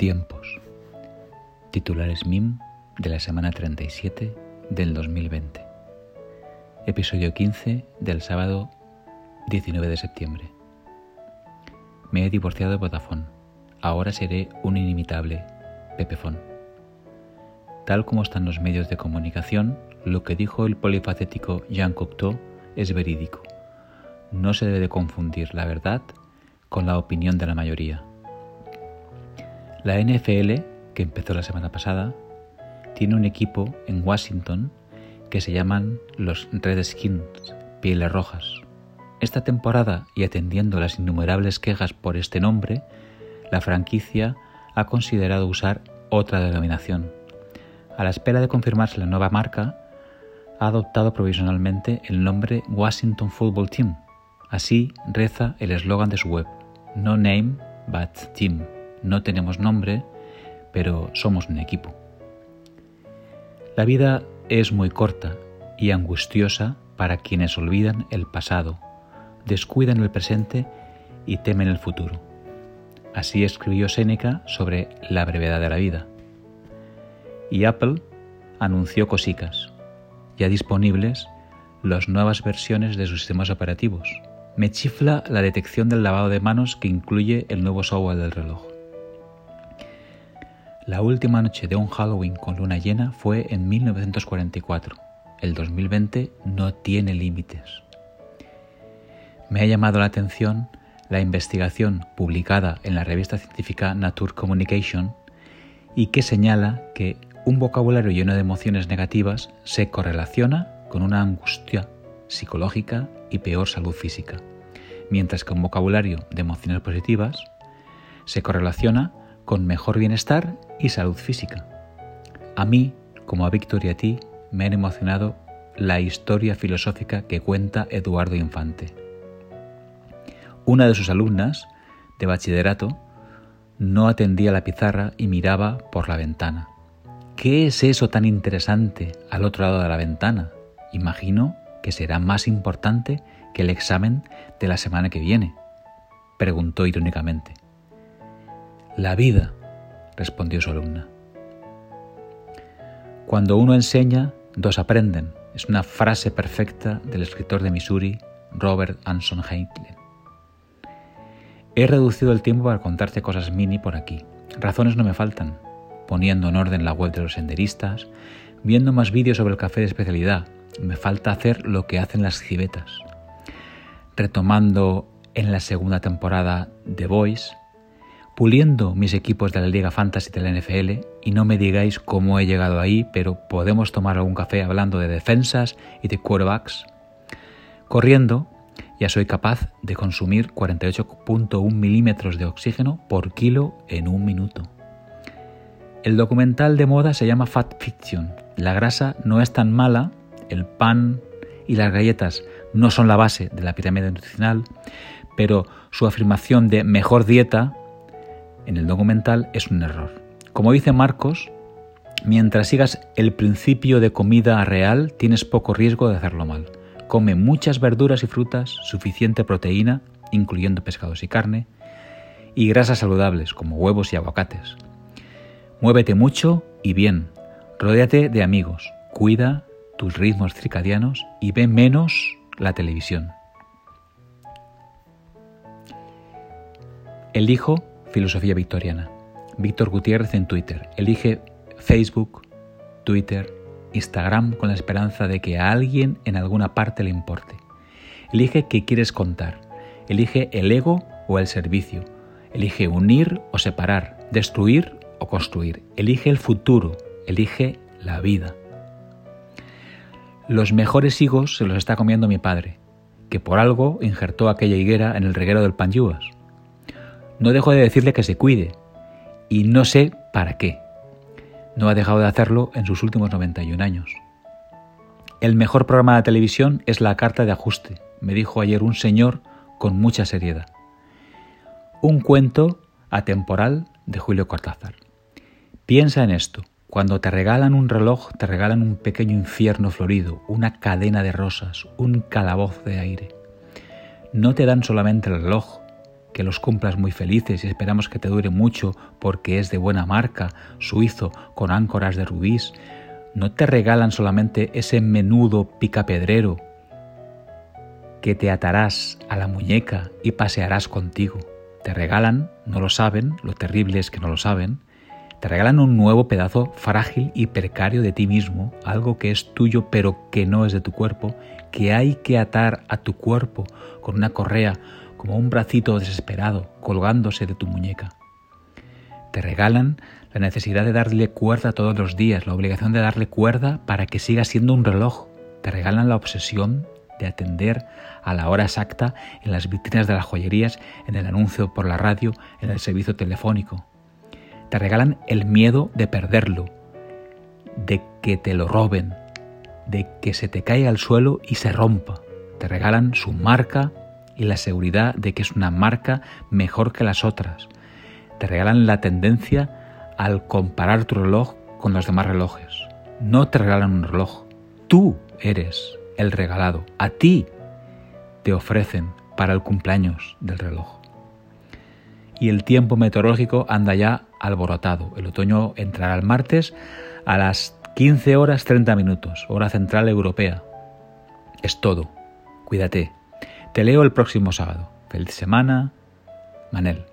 Tiempos. Titulares MIM de la semana 37 del 2020. Episodio 15 del sábado 19 de septiembre. Me he divorciado de Vodafone. Ahora seré un inimitable Pepefon. Tal como están los medios de comunicación, lo que dijo el polifacético Jean Cocteau es verídico. No se debe de confundir la verdad con la opinión de la mayoría. La NFL, que empezó la semana pasada, tiene un equipo en Washington que se llaman los Redskins, Pieles Rojas. Esta temporada, y atendiendo las innumerables quejas por este nombre, la franquicia ha considerado usar otra denominación. A la espera de confirmarse la nueva marca, ha adoptado provisionalmente el nombre Washington Football Team. Así reza el eslogan de su web, No Name but Team. No tenemos nombre, pero somos un equipo. La vida es muy corta y angustiosa para quienes olvidan el pasado, descuidan el presente y temen el futuro. Así escribió Séneca sobre la brevedad de la vida. Y Apple anunció cosicas, ya disponibles las nuevas versiones de sus sistemas operativos. Me chifla la detección del lavado de manos que incluye el nuevo software del reloj. La última noche de un Halloween con luna llena fue en 1944. El 2020 no tiene límites. Me ha llamado la atención la investigación publicada en la revista científica Nature Communication y que señala que un vocabulario lleno de emociones negativas se correlaciona con una angustia psicológica y peor salud física, mientras que un vocabulario de emociones positivas se correlaciona con mejor bienestar y salud física. A mí, como a Víctor y a ti, me han emocionado la historia filosófica que cuenta Eduardo Infante. Una de sus alumnas, de bachillerato, no atendía la pizarra y miraba por la ventana. ¿Qué es eso tan interesante al otro lado de la ventana? Imagino que será más importante que el examen de la semana que viene, preguntó irónicamente. La vida, respondió su alumna. Cuando uno enseña, dos aprenden. Es una frase perfecta del escritor de Missouri, Robert Anson Heinlein. He reducido el tiempo para contarte cosas mini por aquí. Razones no me faltan. Poniendo en orden la web de los senderistas, viendo más vídeos sobre el café de especialidad. Me falta hacer lo que hacen las civetas. Retomando en la segunda temporada The Voice, puliendo mis equipos de la Liga Fantasy de la NFL y no me digáis cómo he llegado ahí, pero podemos tomar algún café hablando de defensas y de quarterbacks. Corriendo, ya soy capaz de consumir 48.1 milímetros de oxígeno por kilo en un minuto. El documental de moda se llama Fat Fiction. La grasa no es tan mala, el pan y las galletas no son la base de la pirámide nutricional, pero su afirmación de mejor dieta en el documental es un error. Como dice Marcos, mientras sigas el principio de comida real, tienes poco riesgo de hacerlo mal. Come muchas verduras y frutas, suficiente proteína, incluyendo pescados y carne, y grasas saludables como huevos y aguacates. Muévete mucho y bien. Rodéate de amigos. Cuida tus ritmos circadianos y ve menos la televisión. Elijo Filosofía Victoriana. Víctor Gutiérrez en Twitter. Elige Facebook, Twitter, Instagram con la esperanza de que a alguien en alguna parte le importe. Elige qué quieres contar. Elige el ego o el servicio. Elige unir o separar, destruir o construir. Elige el futuro. Elige la vida. Los mejores higos se los está comiendo mi padre, que por algo injertó aquella higuera en el reguero del Panyuas. No dejo de decirle que se cuide y no sé para qué. No ha dejado de hacerlo en sus últimos 91 años. El mejor programa de televisión es La Carta de Ajuste, me dijo ayer un señor con mucha seriedad. Un cuento atemporal de Julio Cortázar. Piensa en esto. Cuando te regalan un reloj, te regalan un pequeño infierno florido, una cadena de rosas, un calabozo de aire. No te dan solamente el reloj, que los cumplas muy felices y esperamos que te dure mucho porque es de buena marca, suizo, con áncoras de rubíes, no te regalan solamente ese menudo picapedrero que te atarás a la muñeca y pasearás contigo. Te regalan, no lo saben, lo terrible es que no lo saben, te regalan un nuevo pedazo frágil y precario de ti mismo, algo que es tuyo pero que no es de tu cuerpo, que hay que atar a tu cuerpo con una correa como un bracito desesperado colgándose de tu muñeca. Te regalan la necesidad de darle cuerda todos los días, la obligación de darle cuerda para que siga siendo un reloj. Te regalan la obsesión de atender a la hora exacta en las vitrinas de las joyerías, en el anuncio por la radio, en el servicio telefónico. Te regalan el miedo de perderlo, de que te lo roben, de que se te caiga al suelo y se rompa. Te regalan su marca y la seguridad de que es una marca mejor que las otras. Te regalan la tendencia al comparar tu reloj con los demás relojes. No te regalan un reloj. Tú eres el regalado. A ti te ofrecen para el cumpleaños del reloj. Y el tiempo meteorológico anda ya alborotado. El otoño entrará el martes a las 15 horas 30 minutos, hora central europea. Es todo. Cuídate. Te leo el próximo sábado. Feliz semana. Manel.